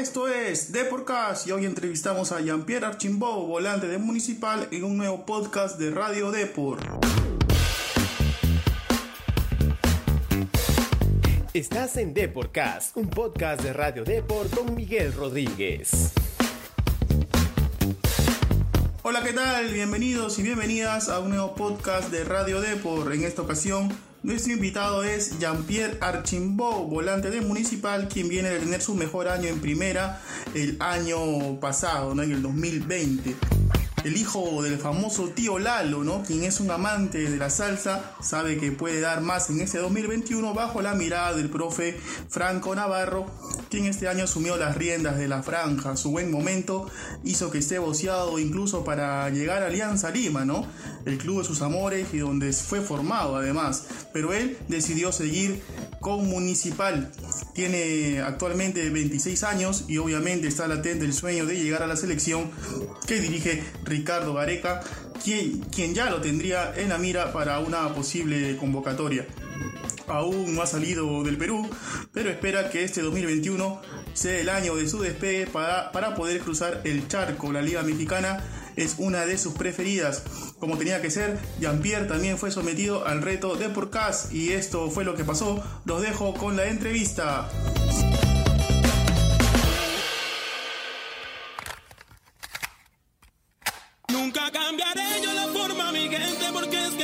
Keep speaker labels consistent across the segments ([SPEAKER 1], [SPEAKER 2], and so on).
[SPEAKER 1] Esto es Deporcast y hoy entrevistamos a Jean-Pierre Archimbó, volante de Municipal, en un nuevo podcast de Radio Depor.
[SPEAKER 2] Estás en Deporcast, un podcast de Radio Depor con Miguel Rodríguez.
[SPEAKER 1] Hola, ¿qué tal? Bienvenidos y bienvenidas a un nuevo podcast de Radio Depor. En esta ocasión, nuestro invitado es Jean-Pierre Archimbó, volante de Municipal, quien viene de tener su mejor año en primera el año pasado, ¿no? en el 2020 el hijo del famoso tío Lalo, ¿no? Quien es un amante de la salsa, sabe que puede dar más en este 2021 bajo la mirada del profe Franco Navarro, quien este año asumió las riendas de la franja. Su buen momento hizo que esté boceado incluso para llegar a Alianza Lima, ¿no? El club de sus amores y donde fue formado además. Pero él decidió seguir con Municipal. Tiene actualmente 26 años y obviamente está latente el sueño de llegar a la selección que dirige Ricardo Gareca, quien, quien ya lo tendría en la mira para una posible convocatoria. Aún no ha salido del Perú, pero espera que este 2021 sea el año de su despegue para, para poder cruzar el charco. La Liga Mexicana es una de sus preferidas. Como tenía que ser, Jean-Pierre también fue sometido al reto de Porcas y esto fue lo que pasó. Los dejo con la entrevista.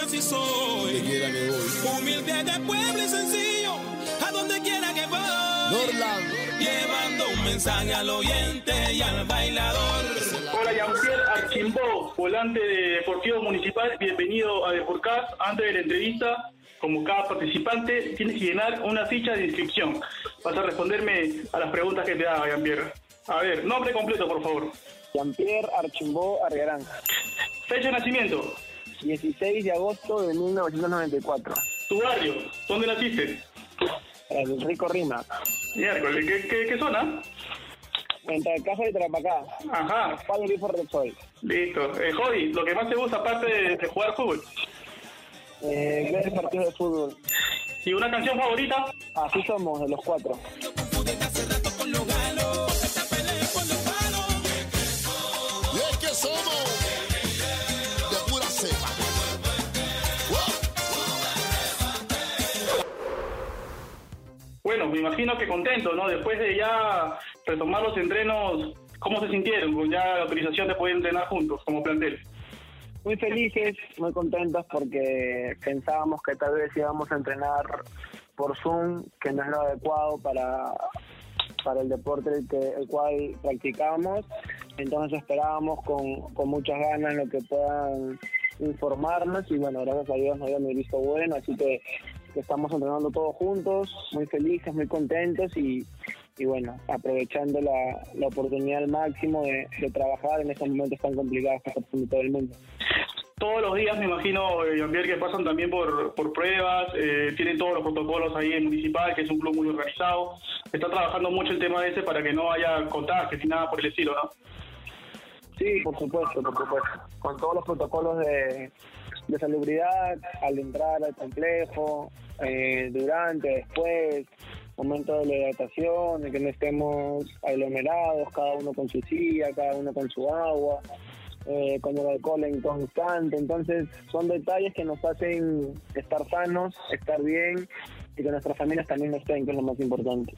[SPEAKER 3] Porque es que así soy. Humilde de pueblo y sencillo, a donde quiera que voy. Llevando un mensaje al oyente y al bailador.
[SPEAKER 1] Hola, Jean-Pierre Archimbó, volante de Deportivo Municipal. Bienvenido a Deporcast. Antes de la entrevista, como cada participante, tienes que llenar una ficha de inscripción. Vas a responderme a las preguntas que te haga, Jean-Pierre. A ver, nombre completo, por favor.
[SPEAKER 4] Jean-Pierre Archimbó Arriarán.
[SPEAKER 1] Fecha de nacimiento.
[SPEAKER 4] 16 de agosto de 1994.
[SPEAKER 1] Tu barrio. ¿Dónde naciste?
[SPEAKER 4] El Rico Rima.
[SPEAKER 1] Miércoles. ¿Qué, qué, qué zona?
[SPEAKER 4] Entre Casa de Trapacá.
[SPEAKER 1] Ajá.
[SPEAKER 4] Pablo Grifo Repsol.
[SPEAKER 1] Listo. Eh, hobby, lo que más te gusta aparte de, de jugar fútbol.
[SPEAKER 4] Eh, ver partidos de fútbol.
[SPEAKER 1] ¿Y una canción favorita?
[SPEAKER 4] Así somos, de los cuatro.
[SPEAKER 1] Bueno, me imagino que contento, ¿no? Después de ya retomar los entrenos, ¿cómo se sintieron con ya la autorización de poder entrenar juntos como plantel?
[SPEAKER 4] Muy felices, muy contentos porque pensábamos que tal vez íbamos a entrenar por Zoom, que no es lo adecuado para, para el deporte el, que, el cual practicamos. Entonces esperábamos con, con muchas ganas lo que puedan informarnos y bueno, gracias a Dios nos dieron visto bueno, así que, que estamos entrenando todos juntos, muy felices, muy contentos y, y bueno, aprovechando la, la oportunidad al máximo de, de trabajar en estos momentos tan complicados que está pasando todo el mundo.
[SPEAKER 1] Todos los días, me imagino, eh, Jean-Pierre, que pasan también por, por pruebas, eh, tienen todos los protocolos ahí en Municipal, que es un club muy organizado. Está trabajando mucho el tema ese para que no haya contagios ni nada por el estilo, ¿no?
[SPEAKER 4] Sí, por supuesto, por supuesto. Con todos los protocolos de, de salubridad al entrar al complejo, eh, durante, después, momento de la hidratación, de que no estemos aglomerados, cada uno con su silla, cada uno con su agua, eh, con el alcohol en constante. Entonces, son detalles que nos hacen estar sanos, estar bien y que nuestras familias también estén, que es lo más importante.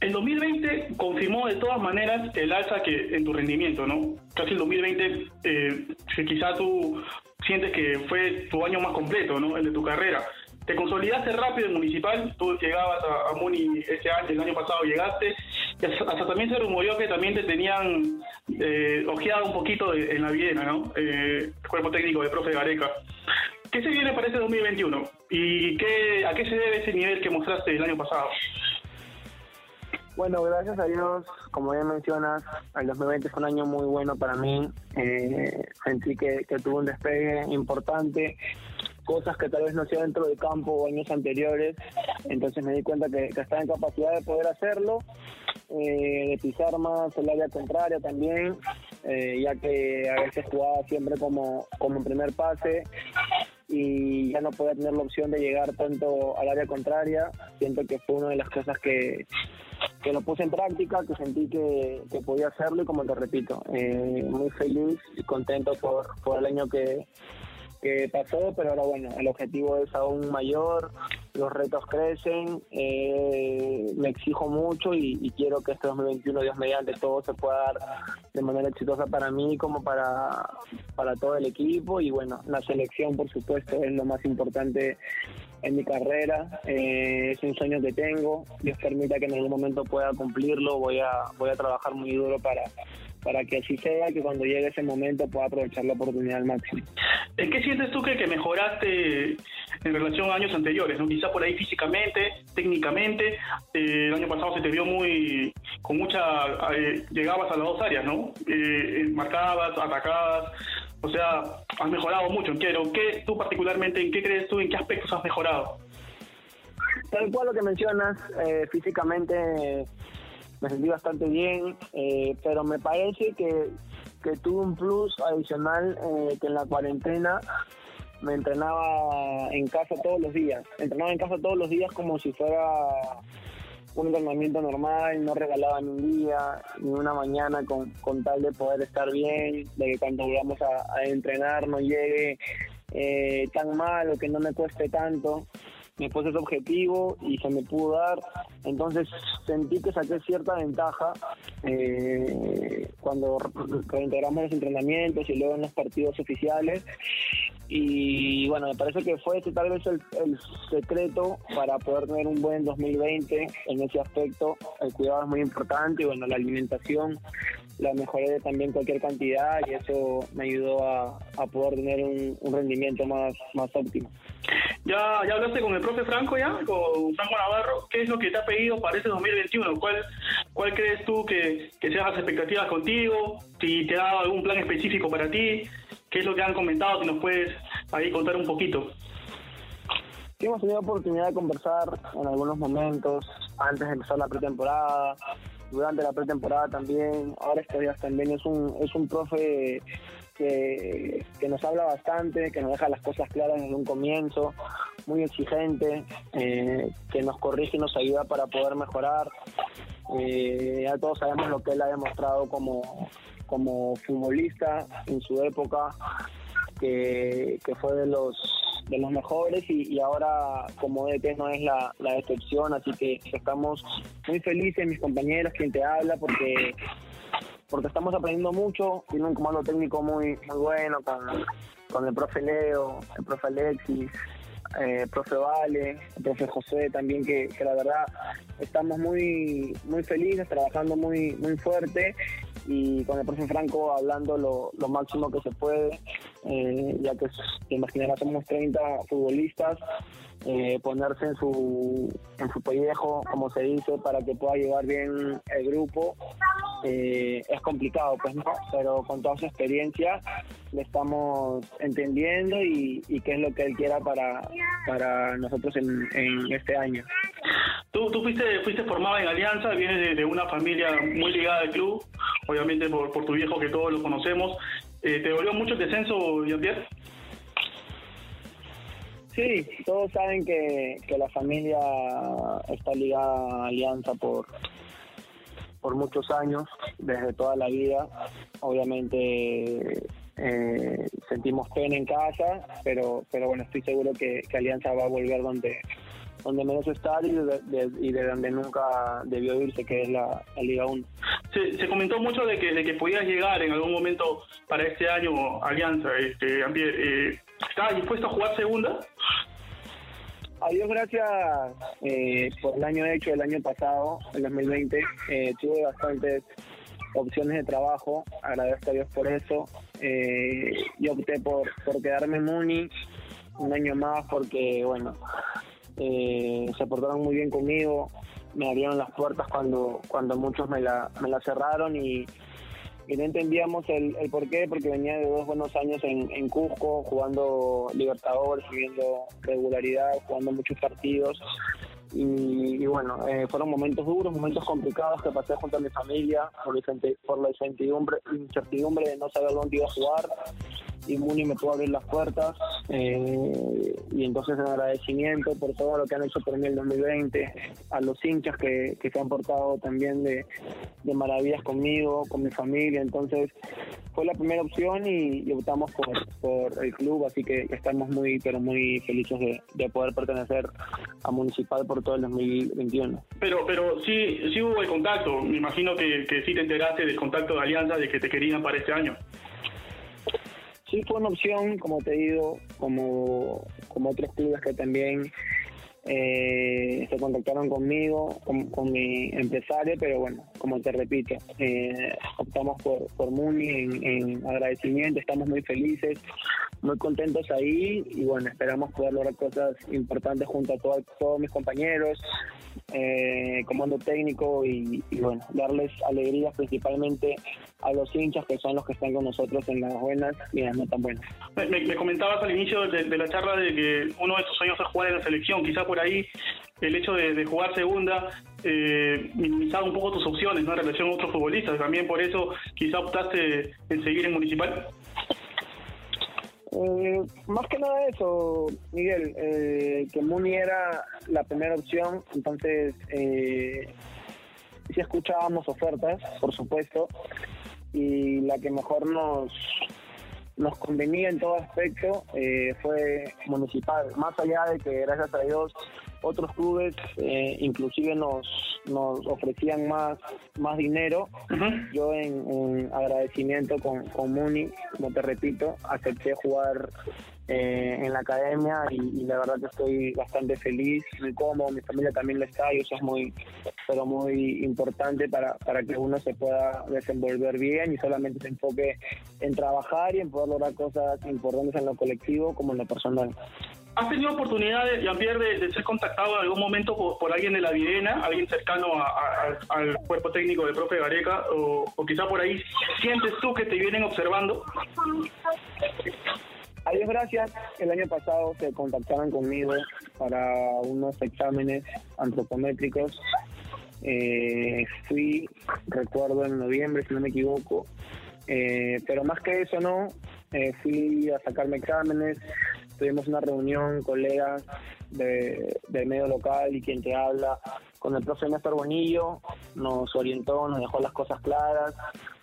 [SPEAKER 1] El 2020 confirmó de todas maneras el alza que en tu rendimiento, ¿no? Casi el 2020, eh, quizá tú sientes que fue tu año más completo, ¿no? El de tu carrera. Te consolidaste rápido en Municipal, tú llegabas a, Muni este año, el año pasado llegaste, y hasta, hasta también se rumoreó que también te tenían eh, ojeado un poquito en la Viena, ¿no? Eh, cuerpo técnico de profe Gareca. ¿Qué se viene para este 2021? ¿Y qué, a qué se debe ese nivel que mostraste el año pasado?
[SPEAKER 4] Bueno, gracias a Dios, como bien mencionas, el 2020 fue un año muy bueno para mí. Eh, sentí que, que tuvo un despegue importante, cosas que tal vez no hacía dentro del campo años anteriores. Entonces me di cuenta que, estaba en capacidad de poder hacerlo, eh, de pisar más el área contraria también, eh, ya que a veces jugaba siempre como, como primer pase y ya no podía tener la opción de llegar tanto al área contraria. Siento que fue una de las cosas que, que lo puse en práctica, que sentí que, que podía hacerlo y como te repito, eh, muy feliz y contento por, por el año que, que pasó, pero ahora bueno, el objetivo es aún mayor, los retos crecen, eh, me exijo mucho y, quiero que este 2021, Dios mediante, todo se pueda dar de manera exitosa para mí como para, para todo el equipo y bueno, la selección por supuesto es lo más importante en mi carrera, eh, es un sueño que tengo, Dios permita que en algún momento pueda cumplirlo, voy a, voy a trabajar muy duro para para que así sea, que cuando llegue ese momento pueda aprovechar la oportunidad al máximo.
[SPEAKER 5] ¿En qué sientes tú que, que mejoraste en relación a años anteriores? ¿no? Quizá por ahí físicamente, técnicamente, eh, el año pasado se te vio muy, con mucha, eh, llegabas a las dos áreas, ¿no? Eh, marcabas, atacabas, o sea, has mejorado mucho. Quiero, ¿qué tú particularmente, en qué crees tú, en qué aspectos has mejorado?
[SPEAKER 4] Tal cual lo que mencionas, físicamente me sentí bastante bien, eh, pero me parece que, que tuve un plus adicional eh, que en la cuarentena me entrenaba en casa todos los días. Entrenaba en casa todos los días como si fuera un entrenamiento normal, no regalaba ni un día, ni una mañana con, con tal de poder estar bien, de que cuando volvamos a, entrenar no llegue eh, tan mal o que no me cueste tanto me puse ese objetivo y se me pudo dar. Entonces sentí que saqué cierta ventaja eh, cuando reintegramos los entrenamientos y luego en los partidos oficiales. Y bueno, me parece que fue ese tal vez el, secreto para poder tener un buen 2020 en ese aspecto. El cuidado es muy importante y bueno, la alimentación la mejoré también cualquier cantidad y eso me ayudó a, poder tener un, un rendimiento más, más óptimo.
[SPEAKER 5] ¿Ya, ¿Ya hablaste con el profe Franco ya? Con Franco Navarro. ¿Qué es lo que te ha pedido para este 2021? ¿Cuál, cuál crees tú que, que sean las expectativas contigo? Si te dado algún plan específico para ti. ¿Qué es lo que han comentado? Si nos puedes ahí contar un poquito.
[SPEAKER 4] Hemos tenido oportunidad de conversar en algunos momentos antes de empezar la pretemporada, durante la pretemporada también. Ahora estos días también es un, es un profe que, nos habla bastante, que nos deja las cosas claras desde un comienzo, muy exigente, eh, que nos corrige y nos ayuda para poder mejorar. Eh, ya todos sabemos lo que él ha demostrado como, como futbolista en su época, que, fue de los de los mejores y, ahora como DT no es la, la excepción, así que estamos muy felices, mis compañeros, quien te habla, porque porque estamos aprendiendo mucho, tiene un comando técnico muy, muy bueno con, el profe Leo, el profe Alexis, eh, profe Vale, el profe José también, que, la verdad estamos muy muy felices, trabajando muy muy fuerte y con el profe Franco hablando lo, máximo que se puede, eh, ya que te imaginarás somos 30 futbolistas eh, ponerse en su, en su pellejo, como se dice, para que pueda llevar bien el grupo. Eh, es complicado, pues no, pero con toda su experiencia le estamos entendiendo y, qué es lo que él quiera para, para nosotros en, en este año.
[SPEAKER 5] Tú, tú fuiste, fuiste formado en Alianza, vienes de, una familia muy ligada al club, obviamente por, por tu viejo que todos lo conocemos. Eh, ¿Te dolió mucho el descenso, Jean-Pierre?
[SPEAKER 4] Sí, todos saben que, que la familia está ligada a Alianza por, por muchos años, desde toda la vida. Obviamente eh, sentimos pena en casa, pero, pero bueno, estoy seguro que, Alianza va a volver donde donde merece estar y de, y de donde nunca debió irse, que es la, Liga 1.
[SPEAKER 5] Se, se, comentó mucho de que, de que podías llegar en algún momento para este año Alianza. Este, eh, ¿Estás dispuesto a jugar segunda?
[SPEAKER 4] A Dios gracias eh, por el año hecho, el año pasado, el 2020. Eh, tuve bastantes opciones de trabajo, agradezco a Dios por eso. Eh, yo opté por, por quedarme en Muni un año más porque, bueno, eh, se portaron muy bien conmigo, me abrieron las puertas cuando, cuando muchos me la, me la cerraron y, y no entendíamos el, el por qué, porque venía de dos buenos años en, en Cusco, jugando Libertadores, viendo regularidad, jugando muchos partidos. y, bueno, eh, fueron momentos duros, momentos complicados que pasé junto a mi familia por la incertidumbre, incertidumbre de no saber dónde iba a jugar y Muni me pudo abrir las puertas eh, y entonces en agradecimiento por todo lo que han hecho por mí el 2020, a los hinchas que, que se han portado también de, de, maravillas conmigo, con mi familia, entonces fue la primera opción y, optamos por, por, el club, así que estamos muy, pero muy felices de, de, poder pertenecer a Municipal por todo el 2021.
[SPEAKER 5] Pero, pero sí, sí hubo el contacto, me imagino que, que sí te enteraste del contacto de Alianza de que te querían para este año
[SPEAKER 4] sí fue una opción, como te digo, como, como otros clubes que también eh, se contactaron conmigo, con, mi empresario, pero bueno, como te repito, eh, optamos por, por Muni en, agradecimiento, estamos muy felices, muy contentos ahí y bueno, esperamos poder lograr cosas importantes junto a todos mis compañeros, eh, comando técnico y, bueno, darles alegrías principalmente a los hinchas que son los que están con nosotros en las buenas y en las no tan buenas.
[SPEAKER 5] Me, comentabas al inicio de, la charla de que uno de tus sueños es jugar en la selección, quizá por ahí el hecho de, jugar segunda eh, minimizaba un poco tus opciones en relación a otros futbolistas, también por eso quizá optaste en seguir en Municipal.
[SPEAKER 4] Eh, más que nada eso, Miguel, eh, que Muni era la primera opción, entonces eh, sí escuchábamos ofertas, por supuesto, y la que mejor nos nos convenía en todo aspecto eh, fue municipal, más allá de que gracias a Dios otros clubes eh, inclusive nos, nos ofrecían más, más dinero. Yo en, agradecimiento con, con Muni, como te repito, acepté jugar eh, en la academia y, la verdad que estoy bastante feliz, muy cómodo, mi familia también lo está y eso es muy, pero muy importante para, para que uno se pueda desenvolver bien y solamente se enfoque en trabajar y en poder lograr cosas importantes en lo colectivo como en lo personal.
[SPEAKER 5] ¿Has tenido oportunidad, Jean-Pierre, de, ser contactado en algún momento por, alguien de la Videna, alguien cercano al cuerpo técnico del profe Gareca, o, o, quizá por ahí sientes tú que te vienen observando?
[SPEAKER 4] A Dios gracias, el año pasado se contactaron conmigo para unos exámenes antropométricos. Eh, fui, recuerdo, en noviembre, si no me equivoco, eh, pero más que eso no, eh, fui a sacarme exámenes, tuvimos una reunión, colegas de, del medio local y quien te habla, con el profe Néstor Bonillo, nos orientó, nos dejó las cosas claras,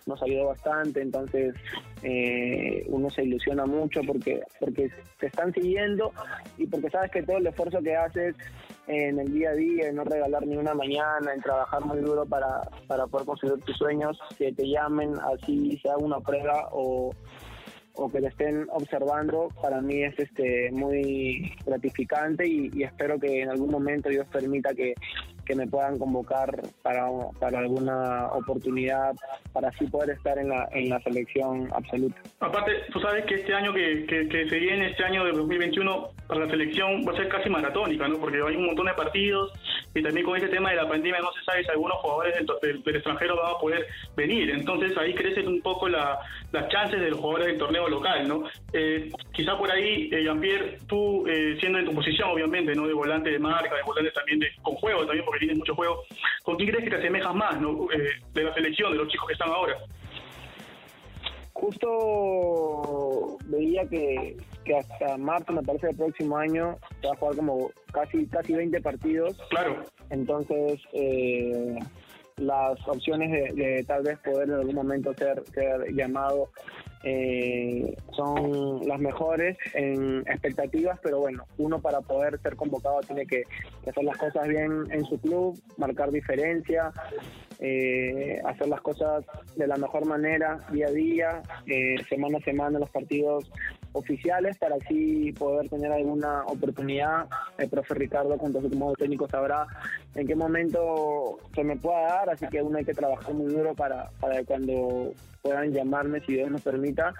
[SPEAKER 4] nos ayudó bastante, entonces eh, uno se ilusiona mucho porque, porque te están siguiendo y porque sabes que todo el esfuerzo que haces en el día a día, en no regalar ni una mañana, en trabajar muy duro para, para poder conseguir tus sueños, que te llamen así, sea una prueba o o que le estén observando, para mí es este muy gratificante y, espero que en algún momento Dios permita que, que me puedan convocar para, para alguna oportunidad, para así poder estar en la, en la selección absoluta.
[SPEAKER 5] Aparte, tú sabes que este año que, que, se viene, este año de 2021, para la selección va a ser casi maratónica, ¿no? Porque hay un montón de partidos y también con este tema de la pandemia no se sabe si algunos jugadores del, extranjero van a poder venir. Entonces ahí crecen un poco las chances de los jugadores del torneo local, ¿no? Eh, quizá por ahí, eh, Jean-Pierre, tú eh, siendo en tu posición, obviamente, ¿no? De volante de marca, de volante también de, con juego, también porque tienes mucho juego. ¿Con quién crees que te asemejas más, ¿no? de la selección, de los chicos que están ahora.
[SPEAKER 4] Justo veía que, que hasta marzo, me parece, el próximo año, se va a jugar como casi casi 20 partidos.
[SPEAKER 5] Claro.
[SPEAKER 4] Entonces, eh, las opciones de, tal vez poder en algún momento ser, ser llamado eh, son las mejores en expectativas, pero bueno, uno para poder ser convocado tiene que, hacer las cosas bien en su club, marcar diferencia, eh, hacer las cosas de la mejor manera día a día, eh, semana a semana los partidos oficiales para así poder tener alguna oportunidad. El profe Ricardo, junto a su modo técnico, sabrá en qué momento se me pueda dar, así que uno hay que trabajar muy duro para, para cuando puedan llamarme, si Dios nos permita,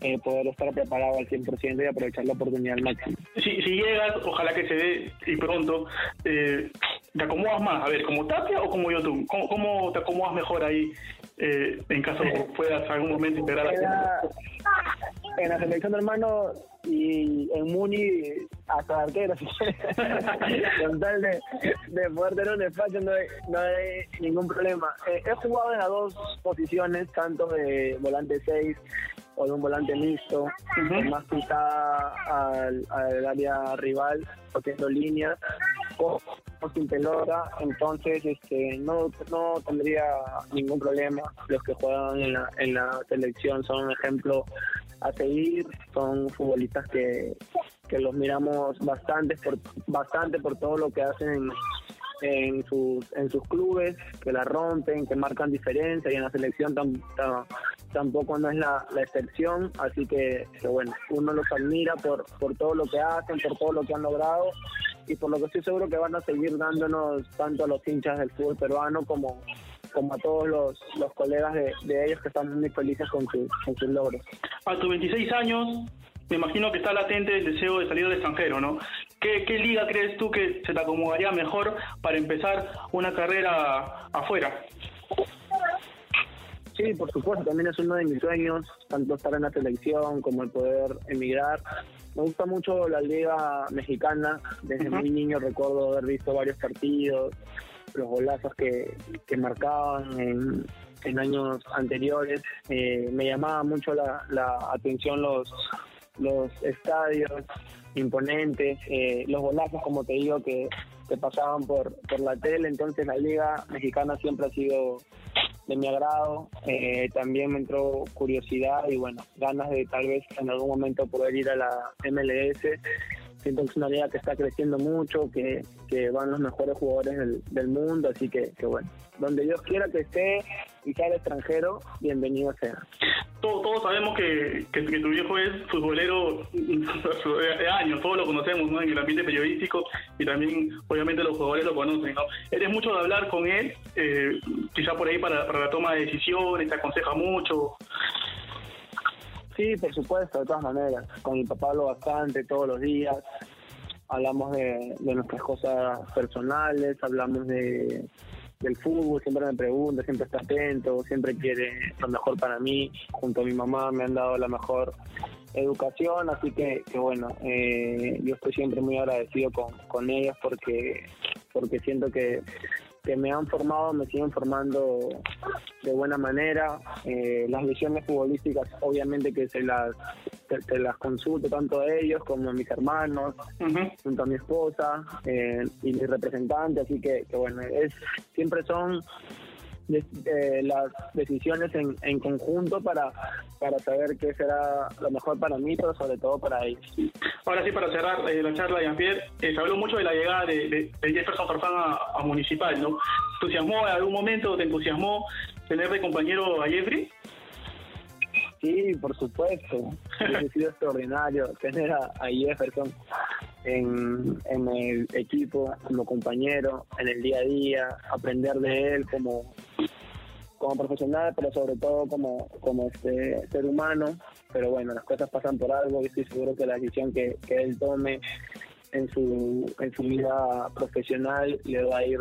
[SPEAKER 4] eh, poder estar preparado al 100% y aprovechar la oportunidad al máximo.
[SPEAKER 5] Si, si llegas, ojalá que se dé y pronto, eh, ¿te acomodas más? A ver, ¿como Tapia o como YouTube? ¿Cómo, cómo te acomodas mejor ahí eh, en caso puedas algún momento integrar
[SPEAKER 4] a en la selección de hermano y en Muni hasta arquero, con tal de, de, poder tener un espacio no hay, no hay ningún problema. Eh, he jugado en las dos posiciones, tanto de volante 6 o de un volante mixto, más pisada al, al, área rival, haciendo líneas, o, sin pelota, entonces este no no tendría ningún problema. Los que juegan en la, en la selección son un ejemplo a seguir, son futbolistas que, que los miramos bastante por, bastante por todo lo que hacen en sus, en sus clubes, que la rompen, que marcan diferencia y en la selección tampoco no es la, excepción, así que, bueno, uno los admira por, por todo lo que hacen, por todo lo que han logrado y por lo que estoy seguro que van a seguir dándonos tanto a los hinchas del fútbol peruano como, como a todos los, los colegas de, de ellos que están muy felices con, con sus logros.
[SPEAKER 5] A tus 26 años, me imagino que está latente el deseo de salir del extranjero, ¿no? ¿Qué, liga crees tú que se te acomodaría mejor para empezar una carrera afuera?
[SPEAKER 4] Sí, por supuesto, también es uno de mis sueños, tanto estar en la selección como el poder emigrar. Me gusta mucho la liga mexicana, desde muy niño recuerdo haber visto varios partidos, los golazos que, que marcaban en, en años anteriores. Eh, me llamaba mucho la, la atención los, los estadios imponentes, eh, los golazos, como te digo, que, que pasaban por, por la tele. Entonces la liga mexicana siempre ha sido de mi agrado. Eh, también me entró curiosidad y bueno, ganas de tal vez en algún momento poder ir a la MLS siento que es una liga que está creciendo mucho, que, que van los mejores jugadores del, del mundo, así que, que, bueno, donde Dios quiera que esté y sea el extranjero, bienvenido sea.
[SPEAKER 5] Todos, todos sabemos que, que, tu viejo es futbolero de años, todos lo conocemos ¿no? en el ambiente periodístico y también obviamente los jugadores lo conocen. ¿no? Eres mucho de hablar con él, eh, quizá por ahí para, para la toma de decisiones, te aconseja mucho.
[SPEAKER 4] Sí, por supuesto, de todas maneras. Con mi papá hablo bastante todos los días. Hablamos de, nuestras cosas personales, hablamos de del fútbol, siempre me pregunta, siempre está atento, siempre quiere lo mejor para mí. Junto a mi mamá me han dado la mejor educación, así que, que bueno, eh, yo estoy siempre muy agradecido con, con ellas porque, porque siento que que me han formado, me siguen formando de buena manera. Eh, las visiones futbolísticas, obviamente que se las, se, las consulto tanto a ellos como a mis hermanos, junto a mi esposa eh, y mi representante, así que, que bueno, es siempre son de, las decisiones en, en conjunto para, para saber qué será lo mejor para mí, pero sobre todo para ellos.
[SPEAKER 5] Ahora sí, para cerrar eh, la charla, Jean-Pierre, eh, se habló mucho de la llegada de, de, Jefferson Farfán a, Municipal, ¿no? ¿Entusiasmó en algún momento, te entusiasmó tener de compañero a Jeffrey?
[SPEAKER 4] Sí, por supuesto. Ha sido extraordinario tener a, Jefferson en, en, el equipo como compañero, en el día a día, aprender de él como, como profesional, pero sobre todo como, como este ser humano. Pero bueno, las cosas pasan por algo y estoy seguro que la decisión que, que él tome en su, en su vida profesional le va a ir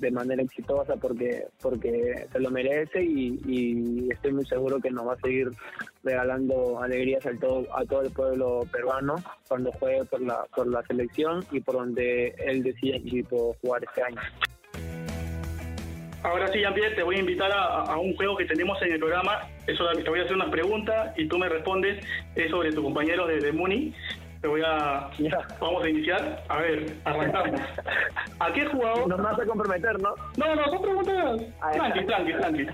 [SPEAKER 4] de manera exitosa porque porque se lo merece y, estoy muy seguro que nos va a seguir regalando alegrías a todo a todo el pueblo peruano cuando juegue por la por la selección y por donde él decida equipo jugar este año.
[SPEAKER 5] Ahora sí, Jean-Pierre, te voy a invitar a, un juego que tenemos en el programa. Eso te voy a hacer unas preguntas y tú me respondes es sobre tu compañero de, de Muni. Te voy a. Vamos a iniciar. A ver, arrancamos. ¿A qué jugador.?
[SPEAKER 4] Nos vas a comprometer, ¿no?
[SPEAKER 5] No, no, son preguntas. Tranqui, tranqui, tranqui.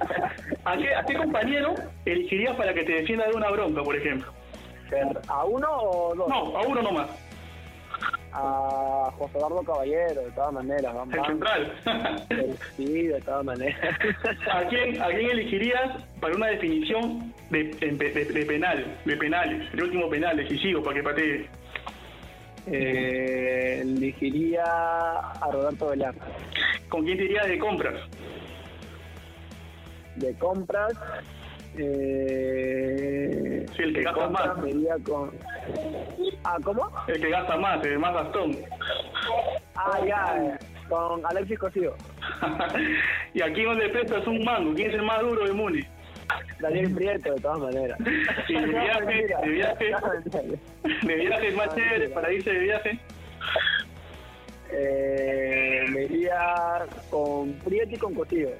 [SPEAKER 5] ¿A qué, ¿A qué compañero elegirías para que te defienda de una bronca, por ejemplo?
[SPEAKER 4] ¿A uno o dos?
[SPEAKER 5] No, a uno nomás.
[SPEAKER 4] A José Eduardo Caballero, de todas maneras.
[SPEAKER 5] ¿El central?
[SPEAKER 4] sí, de todas maneras.
[SPEAKER 5] ¿A quién, ¿A quién elegirías para una definición de, de, penal, de penales, el último penal decisivo para que patee?
[SPEAKER 4] Eh, elegiría a Roberto Velar.
[SPEAKER 5] ¿Con quién te irías de compras?
[SPEAKER 4] De compras, eh,
[SPEAKER 5] sí, el que gasta más.
[SPEAKER 4] Con... Ah, ¿cómo?
[SPEAKER 5] El que gasta más, el más gastón.
[SPEAKER 4] Ah, ya, con Alexis Cosío.
[SPEAKER 5] y aquí donde es un mango, ¿quién es el más duro de Muni?
[SPEAKER 4] Daniel Prieto, de todas maneras.
[SPEAKER 5] Sí, de viaje, de viaje, de viaje más chévere para irse de viaje.
[SPEAKER 4] Eh, me iría con Prieto y con Cotillo.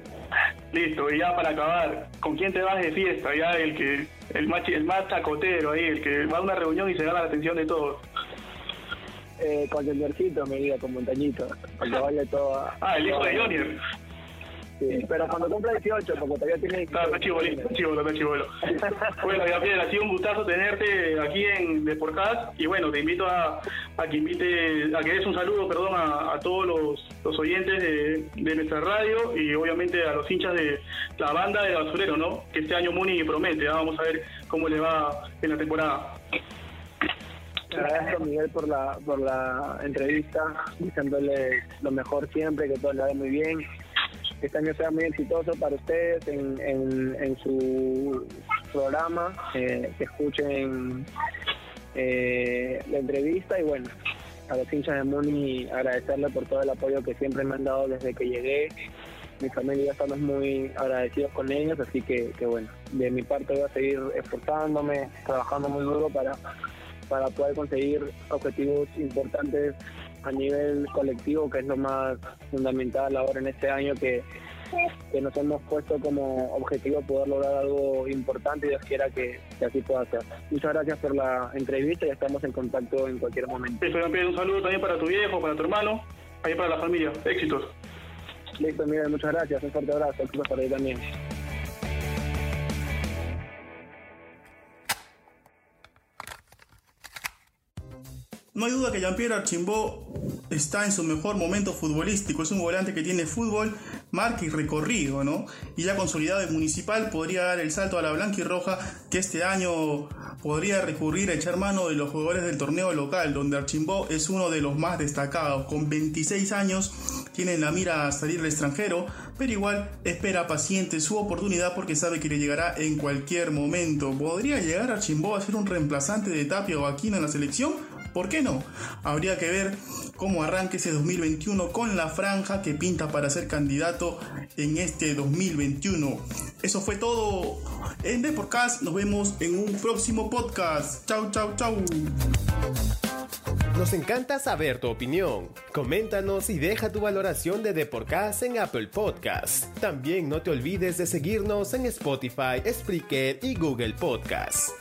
[SPEAKER 5] Listo, y ya para acabar, ¿con quién te vas de fiesta? Ya el que el más, el más chacotero ahí, el que va a una reunión y se gana la atención de todos.
[SPEAKER 4] Eh, con Juniorcito me iría con Montañito, porque vaya todo.
[SPEAKER 5] Ah, el hijo de Junior.
[SPEAKER 4] Sí, pero cuando cumpla 18, porque todavía tiene 18.
[SPEAKER 5] Ah, está chibolito, está chibolo, está chibolo. bueno, Gabriel, ha sido un gustazo tenerte aquí en Deporcast y bueno, te invito a, a que invite, a que des un saludo, perdón, a, a todos los, los oyentes de, de, nuestra radio y obviamente a los hinchas de la banda de Basurero, ¿no? Que este año Muni promete, ¿ah? vamos a ver cómo le va en la temporada.
[SPEAKER 4] Agradezco a Miguel por la, por la entrevista, deseándole lo mejor siempre, que todo le vaya muy bien este año sea muy exitoso para ustedes en, en, su programa, eh, que escuchen eh, la entrevista y bueno, a los hinchas de Muni agradecerle por todo el apoyo que siempre me han dado desde que llegué. Mi familia estamos muy agradecidos con ellos, así que, que bueno, de mi parte voy a seguir esforzándome, trabajando muy duro para, para poder conseguir objetivos importantes a nivel colectivo, que es lo más fundamental ahora en este año que, que nos hemos puesto como objetivo poder lograr algo importante y Dios quiera que, que así pueda ser. Muchas gracias por la entrevista y estamos en contacto en cualquier momento.
[SPEAKER 5] Eso, un saludo también para tu viejo, para tu hermano, ahí para la familia. Éxitos.
[SPEAKER 4] Listo, Miguel, muchas gracias. Un fuerte abrazo. Para ti también.
[SPEAKER 1] No hay duda que Jean-Pierre Archimbó está en su mejor momento futbolístico. Es un volante que tiene fútbol, marca y recorrido, ¿no? Y ya consolidado en municipal podría dar el salto a la blanca y roja que este año podría recurrir a echar mano de los jugadores del torneo local, donde Archimbó es uno de los más destacados. Con 26 años tiene en la mira a salir al extranjero, pero igual espera paciente su oportunidad porque sabe que le llegará en cualquier momento. ¿Podría llegar Archimbó a ser un reemplazante de Tapia o Aquino en la selección? ¿Por qué no? Habría que ver cómo arranque ese 2021 con la franja que pinta para ser candidato en este 2021. Eso fue todo en The Podcast. Nos vemos en un próximo podcast. Chau, chau, chau.
[SPEAKER 2] Nos encanta saber tu opinión. Coméntanos y deja tu valoración de The Podcast en Apple Podcasts. También no te olvides de seguirnos en Spotify, Spreaker y Google Podcasts.